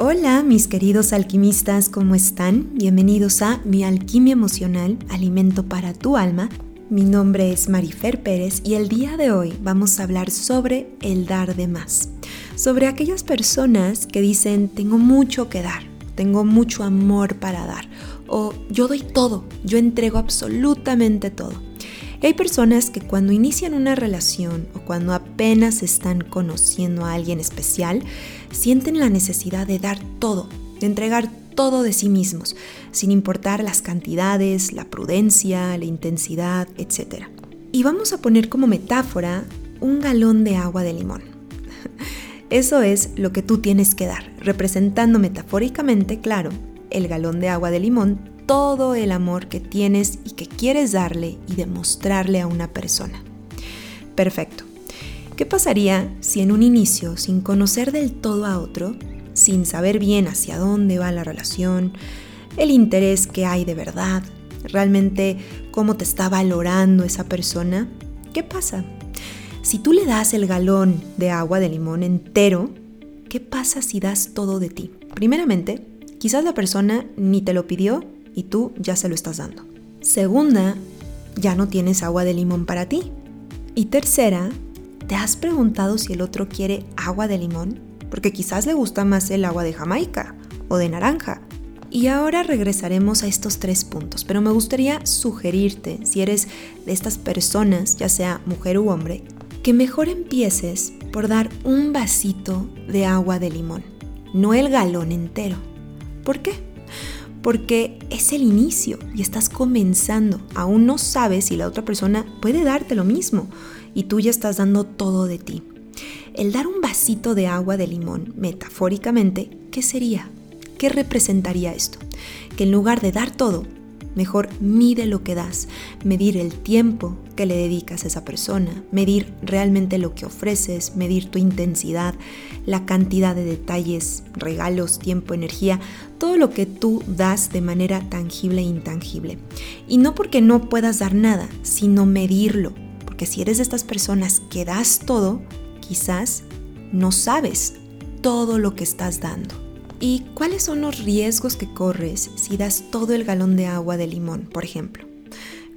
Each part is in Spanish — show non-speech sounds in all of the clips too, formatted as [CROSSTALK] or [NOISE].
Hola mis queridos alquimistas, ¿cómo están? Bienvenidos a Mi Alquimia Emocional, Alimento para tu Alma. Mi nombre es Marifer Pérez y el día de hoy vamos a hablar sobre el dar de más. Sobre aquellas personas que dicen tengo mucho que dar, tengo mucho amor para dar o yo doy todo, yo entrego absolutamente todo. Hay personas que cuando inician una relación o cuando apenas están conociendo a alguien especial, sienten la necesidad de dar todo, de entregar todo de sí mismos, sin importar las cantidades, la prudencia, la intensidad, etc. Y vamos a poner como metáfora un galón de agua de limón. [LAUGHS] Eso es lo que tú tienes que dar, representando metafóricamente, claro, el galón de agua de limón todo el amor que tienes y que quieres darle y demostrarle a una persona. Perfecto. ¿Qué pasaría si en un inicio, sin conocer del todo a otro, sin saber bien hacia dónde va la relación, el interés que hay de verdad, realmente cómo te está valorando esa persona, ¿qué pasa? Si tú le das el galón de agua de limón entero, ¿qué pasa si das todo de ti? Primeramente, quizás la persona ni te lo pidió y tú ya se lo estás dando. Segunda, ya no tienes agua de limón para ti. Y tercera, ¿te has preguntado si el otro quiere agua de limón? Porque quizás le gusta más el agua de Jamaica o de naranja. Y ahora regresaremos a estos tres puntos, pero me gustaría sugerirte, si eres de estas personas, ya sea mujer u hombre, que mejor empieces por dar un vasito de agua de limón, no el galón entero. ¿Por qué? porque es el inicio y estás comenzando. Aún no sabes si la otra persona puede darte lo mismo y tú ya estás dando todo de ti. El dar un vasito de agua de limón, metafóricamente, ¿qué sería? ¿Qué representaría esto? Que en lugar de dar todo, Mejor mide lo que das, medir el tiempo que le dedicas a esa persona, medir realmente lo que ofreces, medir tu intensidad, la cantidad de detalles, regalos, tiempo, energía, todo lo que tú das de manera tangible e intangible. Y no porque no puedas dar nada, sino medirlo. Porque si eres de estas personas que das todo, quizás no sabes todo lo que estás dando. ¿Y cuáles son los riesgos que corres si das todo el galón de agua de limón, por ejemplo?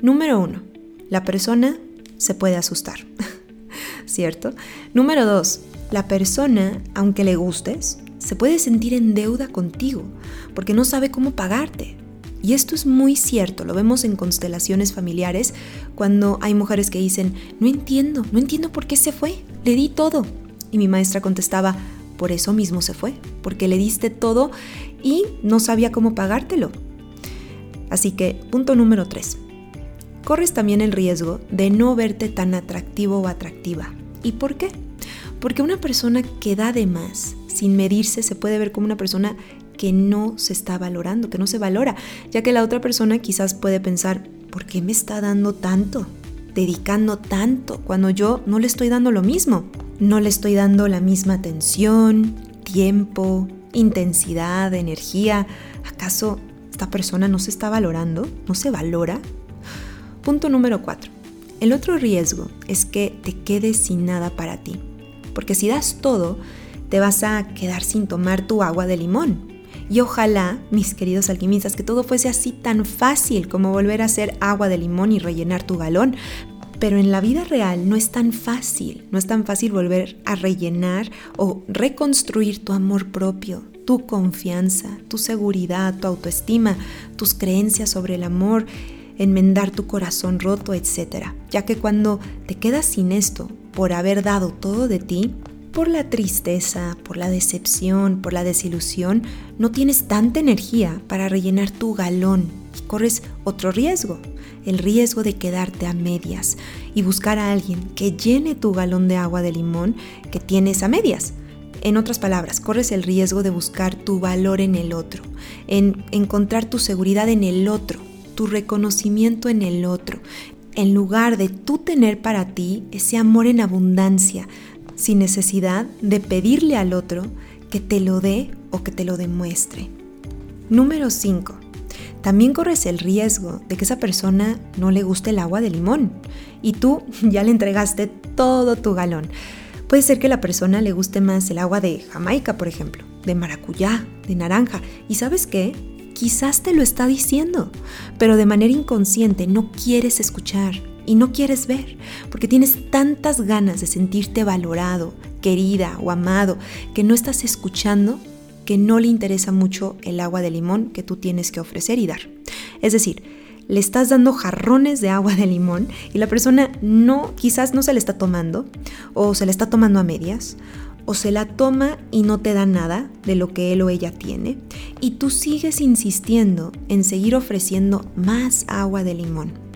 Número uno, la persona se puede asustar, [LAUGHS] ¿cierto? Número dos, la persona, aunque le gustes, se puede sentir en deuda contigo porque no sabe cómo pagarte. Y esto es muy cierto, lo vemos en constelaciones familiares cuando hay mujeres que dicen, no entiendo, no entiendo por qué se fue, le di todo. Y mi maestra contestaba, por eso mismo se fue, porque le diste todo y no sabía cómo pagártelo. Así que, punto número 3. Corres también el riesgo de no verte tan atractivo o atractiva. ¿Y por qué? Porque una persona que da de más, sin medirse, se puede ver como una persona que no se está valorando, que no se valora, ya que la otra persona quizás puede pensar, ¿por qué me está dando tanto? Dedicando tanto cuando yo no le estoy dando lo mismo no le estoy dando la misma atención, tiempo, intensidad, energía. ¿Acaso esta persona no se está valorando? ¿No se valora? Punto número 4. El otro riesgo es que te quedes sin nada para ti. Porque si das todo, te vas a quedar sin tomar tu agua de limón. Y ojalá, mis queridos alquimistas, que todo fuese así tan fácil como volver a hacer agua de limón y rellenar tu galón, pero en la vida real no es tan fácil, no es tan fácil volver a rellenar o reconstruir tu amor propio, tu confianza, tu seguridad, tu autoestima, tus creencias sobre el amor, enmendar tu corazón roto, etc. Ya que cuando te quedas sin esto por haber dado todo de ti, por la tristeza, por la decepción, por la desilusión, no tienes tanta energía para rellenar tu galón corres otro riesgo, el riesgo de quedarte a medias y buscar a alguien que llene tu galón de agua de limón que tienes a medias. En otras palabras, corres el riesgo de buscar tu valor en el otro, en encontrar tu seguridad en el otro, tu reconocimiento en el otro, en lugar de tú tener para ti ese amor en abundancia, sin necesidad de pedirle al otro que te lo dé o que te lo demuestre. Número 5. También corres el riesgo de que esa persona no le guste el agua de limón y tú [LAUGHS] ya le entregaste todo tu galón. Puede ser que la persona le guste más el agua de Jamaica, por ejemplo. de maracuyá, de naranja. ¿Y sabes qué? Quizás te lo está diciendo, pero de manera inconsciente no quieres escuchar y no quieres ver, porque tienes tantas ganas de sentirte valorado, querida o amado, que no estás escuchando, que no le interesa mucho el agua de limón que tú tienes que ofrecer y dar. Es decir, le estás dando jarrones de agua de limón y la persona no, quizás no se le está tomando, o se le está tomando a medias, o se la toma y no te da nada de lo que él o ella tiene, y tú sigues insistiendo en seguir ofreciendo más agua de limón.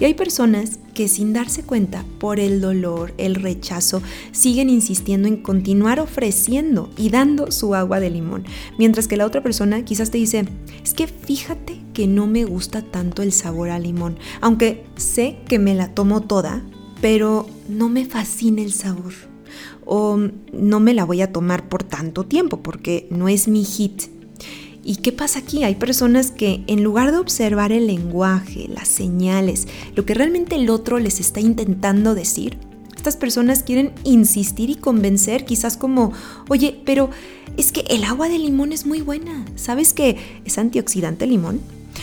Y hay personas que sin darse cuenta por el dolor, el rechazo, siguen insistiendo en continuar ofreciendo y dando su agua de limón, mientras que la otra persona quizás te dice, es que fíjate que no me gusta tanto el sabor a limón, aunque sé que me la tomo toda, pero no me fascina el sabor o no me la voy a tomar por tanto tiempo porque no es mi hit. ¿Y qué pasa aquí? Hay personas que en lugar de observar el lenguaje, las señales, lo que realmente el otro les está intentando decir, estas personas quieren insistir y convencer quizás como, oye, pero es que el agua de limón es muy buena. ¿Sabes que es antioxidante el limón?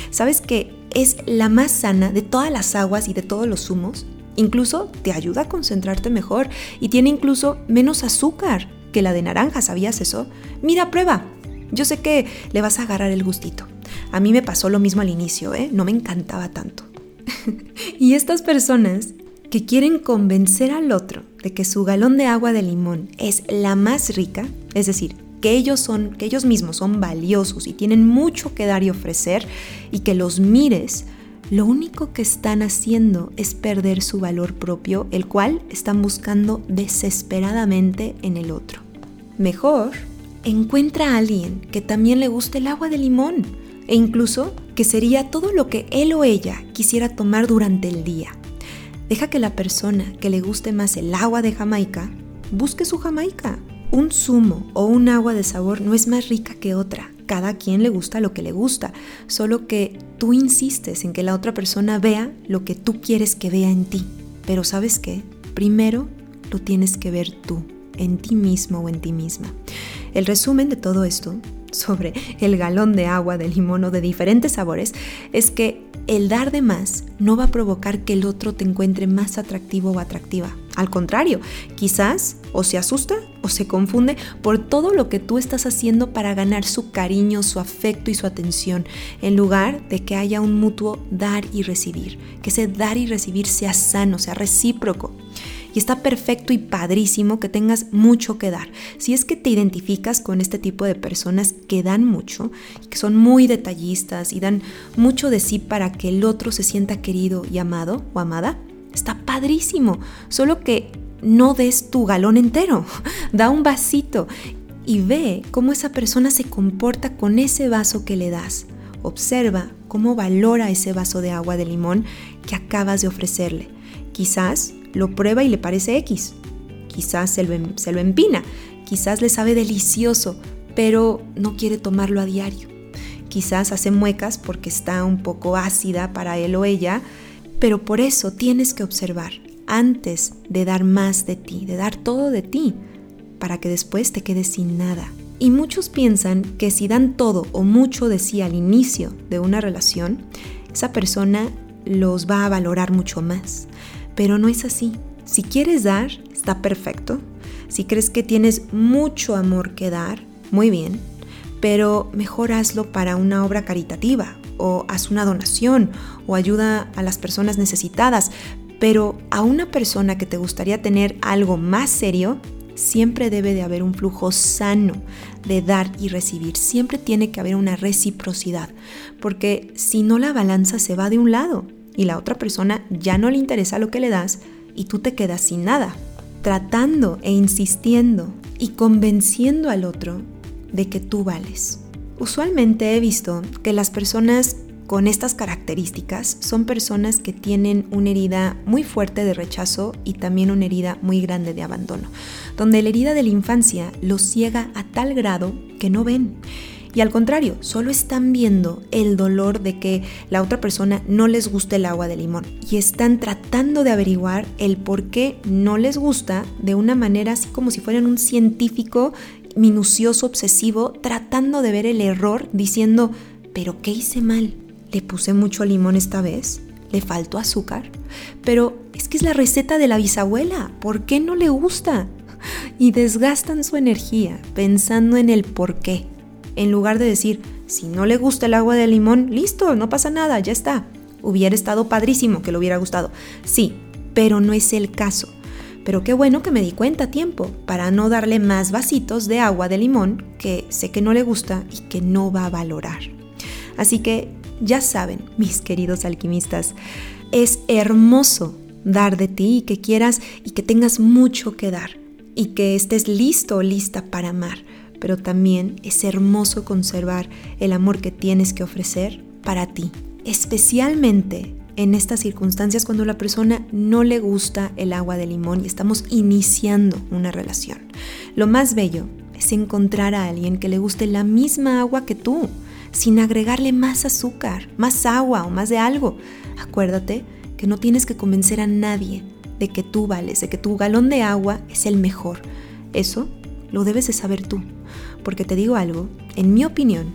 ¿Sabes que es la más sana de todas las aguas y de todos los zumos? Incluso te ayuda a concentrarte mejor y tiene incluso menos azúcar que la de naranja, ¿sabías eso? Mira, prueba. Yo sé que le vas a agarrar el gustito. A mí me pasó lo mismo al inicio, ¿eh? No me encantaba tanto. [LAUGHS] y estas personas que quieren convencer al otro de que su galón de agua de limón es la más rica, es decir, que ellos son, que ellos mismos son valiosos y tienen mucho que dar y ofrecer y que los mires lo único que están haciendo es perder su valor propio, el cual están buscando desesperadamente en el otro. Mejor, encuentra a alguien que también le guste el agua de limón e incluso que sería todo lo que él o ella quisiera tomar durante el día. Deja que la persona que le guste más el agua de Jamaica busque su Jamaica. Un zumo o un agua de sabor no es más rica que otra cada quien le gusta lo que le gusta, solo que tú insistes en que la otra persona vea lo que tú quieres que vea en ti. Pero sabes qué? Primero lo tienes que ver tú, en ti mismo o en ti misma. El resumen de todo esto sobre el galón de agua de limón o de diferentes sabores es que el dar de más no va a provocar que el otro te encuentre más atractivo o atractiva. Al contrario, quizás o se asusta o se confunde por todo lo que tú estás haciendo para ganar su cariño, su afecto y su atención, en lugar de que haya un mutuo dar y recibir, que ese dar y recibir sea sano, sea recíproco y está perfecto y padrísimo que tengas mucho que dar. Si es que te identificas con este tipo de personas que dan mucho, que son muy detallistas y dan mucho de sí para que el otro se sienta querido y amado o amada, está padrísimo. Solo que no des tu galón entero, [LAUGHS] da un vasito y ve cómo esa persona se comporta con ese vaso que le das. Observa cómo valora ese vaso de agua de limón que acabas de ofrecerle. Quizás lo prueba y le parece X. Quizás se lo, em, se lo empina, quizás le sabe delicioso, pero no quiere tomarlo a diario. Quizás hace muecas porque está un poco ácida para él o ella, pero por eso tienes que observar antes de dar más de ti, de dar todo de ti, para que después te quedes sin nada. Y muchos piensan que si dan todo o mucho de sí al inicio de una relación, esa persona los va a valorar mucho más. Pero no es así. Si quieres dar, está perfecto. Si crees que tienes mucho amor que dar, muy bien. Pero mejor hazlo para una obra caritativa o haz una donación o ayuda a las personas necesitadas. Pero a una persona que te gustaría tener algo más serio, siempre debe de haber un flujo sano de dar y recibir. Siempre tiene que haber una reciprocidad, porque si no la balanza se va de un lado y la otra persona ya no le interesa lo que le das y tú te quedas sin nada, tratando e insistiendo y convenciendo al otro de que tú vales. Usualmente he visto que las personas con estas características son personas que tienen una herida muy fuerte de rechazo y también una herida muy grande de abandono, donde la herida de la infancia los ciega a tal grado que no ven y al contrario, solo están viendo el dolor de que la otra persona no les guste el agua de limón y están tratando de averiguar el por qué no les gusta de una manera así como si fueran un científico minucioso, obsesivo, tratando de ver el error, diciendo, pero ¿qué hice mal? ¿Le puse mucho limón esta vez? ¿Le faltó azúcar? Pero es que es la receta de la bisabuela, ¿por qué no le gusta? Y desgastan su energía pensando en el por qué, en lugar de decir, si no le gusta el agua de limón, listo, no pasa nada, ya está. Hubiera estado padrísimo que le hubiera gustado. Sí, pero no es el caso. Pero qué bueno que me di cuenta a tiempo para no darle más vasitos de agua de limón que sé que no le gusta y que no va a valorar. Así que ya saben, mis queridos alquimistas, es hermoso dar de ti y que quieras y que tengas mucho que dar y que estés listo o lista para amar, pero también es hermoso conservar el amor que tienes que ofrecer para ti, especialmente en estas circunstancias cuando la persona no le gusta el agua de limón y estamos iniciando una relación. Lo más bello es encontrar a alguien que le guste la misma agua que tú, sin agregarle más azúcar, más agua o más de algo. Acuérdate que no tienes que convencer a nadie de que tú vales, de que tu galón de agua es el mejor. Eso lo debes de saber tú. Porque te digo algo, en mi opinión,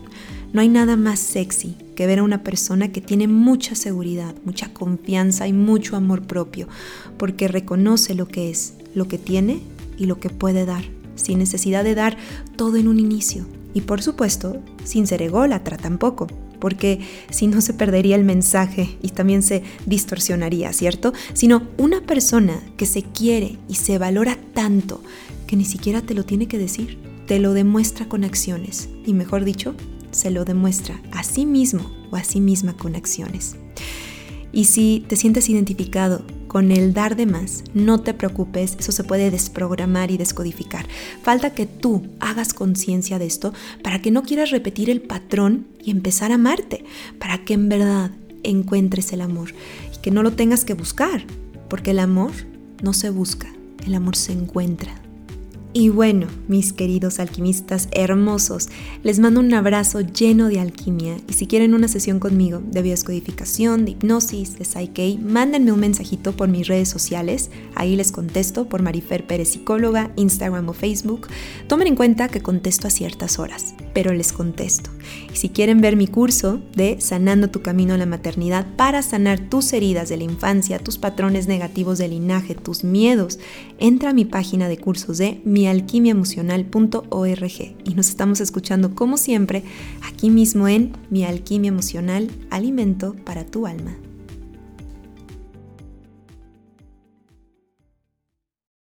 no hay nada más sexy que ver a una persona que tiene mucha seguridad, mucha confianza y mucho amor propio, porque reconoce lo que es, lo que tiene y lo que puede dar, sin necesidad de dar todo en un inicio. Y por supuesto, sin ser ególatra tampoco, porque si no se perdería el mensaje y también se distorsionaría, ¿cierto? Sino una persona que se quiere y se valora tanto que ni siquiera te lo tiene que decir, te lo demuestra con acciones y mejor dicho, se lo demuestra a sí mismo o a sí misma con acciones. Y si te sientes identificado con el dar de más, no te preocupes, eso se puede desprogramar y descodificar. Falta que tú hagas conciencia de esto para que no quieras repetir el patrón y empezar a amarte, para que en verdad encuentres el amor y que no lo tengas que buscar, porque el amor no se busca, el amor se encuentra. Y bueno, mis queridos alquimistas hermosos, les mando un abrazo lleno de alquimia y si quieren una sesión conmigo de bioscodificación, de hipnosis, de Psyche, mándenme un mensajito por mis redes sociales, ahí les contesto por Marifer Pérez Psicóloga, Instagram o Facebook. Tomen en cuenta que contesto a ciertas horas, pero les contesto. Y si quieren ver mi curso de Sanando tu camino a la maternidad para sanar tus heridas de la infancia, tus patrones negativos de linaje, tus miedos, entra a mi página de cursos de mi mialquimiaemocional.org y nos estamos escuchando como siempre aquí mismo en Mi Alquimia Emocional, Alimento para tu Alma.